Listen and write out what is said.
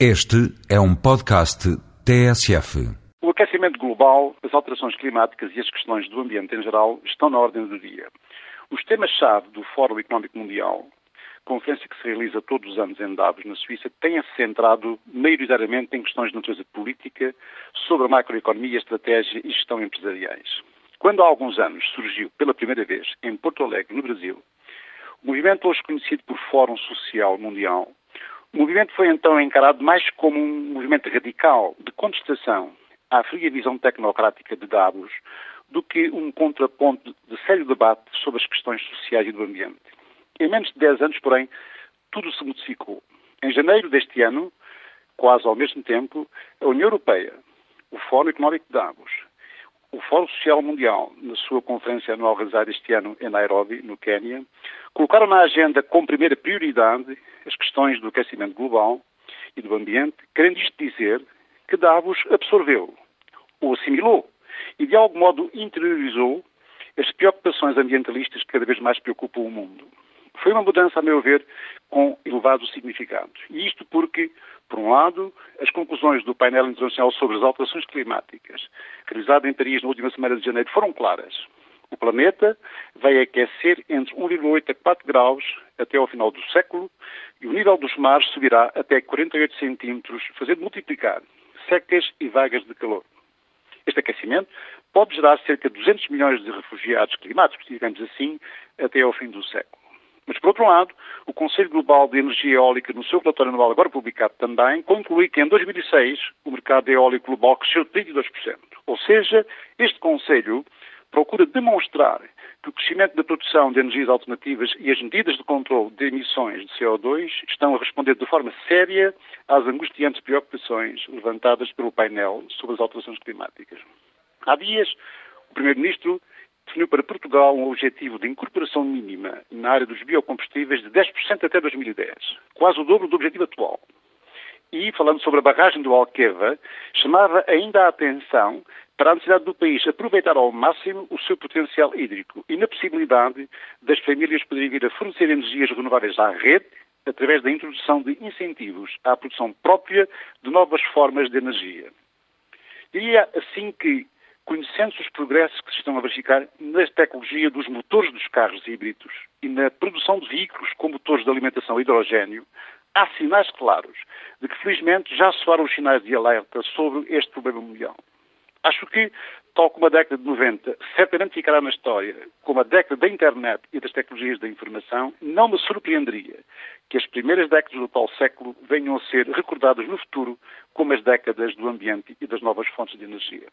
Este é um podcast TSF. O aquecimento global, as alterações climáticas e as questões do ambiente em geral estão na ordem do dia. Os temas-chave do Fórum Económico Mundial, conferência que se realiza todos os anos em Davos, na Suíça, têm-se centrado maioritariamente em questões de natureza política, sobre a macroeconomia, estratégia e gestão empresariais. Quando há alguns anos surgiu pela primeira vez em Porto Alegre, no Brasil, o movimento hoje conhecido por Fórum Social Mundial o movimento foi então encarado mais como um movimento radical de contestação à fria visão tecnocrática de Davos do que um contraponto de sério debate sobre as questões sociais e do ambiente. Em menos de 10 anos, porém, tudo se modificou. Em janeiro deste ano, quase ao mesmo tempo, a União Europeia, o Fórum Económico de Davos, o Fórum Social Mundial, na sua conferência anual realizada este ano em Nairobi, no Quênia, colocaram na agenda como primeira prioridade as questões do aquecimento global e do ambiente, querendo isto dizer que Davos absorveu ou assimilou e, de algum modo, interiorizou as preocupações ambientalistas que cada vez mais preocupam o mundo. Foi uma mudança, a meu ver, com elevado significado. E isto porque, por um lado, as conclusões do painel internacional sobre as alterações climáticas, realizado em Paris na última semana de janeiro, foram claras. O planeta vai aquecer entre 1,8 a 4 graus até ao final do século e o nível dos mares subirá até 48 centímetros, fazendo multiplicar secas e vagas de calor. Este aquecimento pode gerar cerca de 200 milhões de refugiados climáticos, digamos assim, até ao fim do século. Mas, por outro lado, o Conselho Global de Energia Eólica, no seu relatório anual, agora publicado também, conclui que em 2006 o mercado eólico global cresceu 32%. Ou seja, este Conselho procura demonstrar que o crescimento da produção de energias alternativas e as medidas de controle de emissões de CO2 estão a responder de forma séria às angustiantes preocupações levantadas pelo painel sobre as alterações climáticas. Há dias, o Primeiro-Ministro definiu para Portugal um objetivo de incorporação mínima na área dos biocombustíveis de 10% até 2010, quase o dobro do objetivo atual. E, falando sobre a barragem do Alqueva, chamava ainda a atenção para a necessidade do país aproveitar ao máximo o seu potencial hídrico e na possibilidade das famílias poderem vir a fornecer energias renováveis à rede através da introdução de incentivos à produção própria de novas formas de energia. Diria assim que, conhecendo os progressos que se estão a verificar na tecnologia dos motores dos carros híbridos e na produção de veículos com motores de alimentação a hidrogênio, há sinais claros de que, felizmente, já soaram os sinais de alerta sobre este problema mundial. Acho que, tal como a década de 90 certamente ficará na história como a década da internet e das tecnologias da informação, não me surpreenderia que as primeiras décadas do atual século venham a ser recordadas no futuro como as décadas do ambiente e das novas fontes de energia.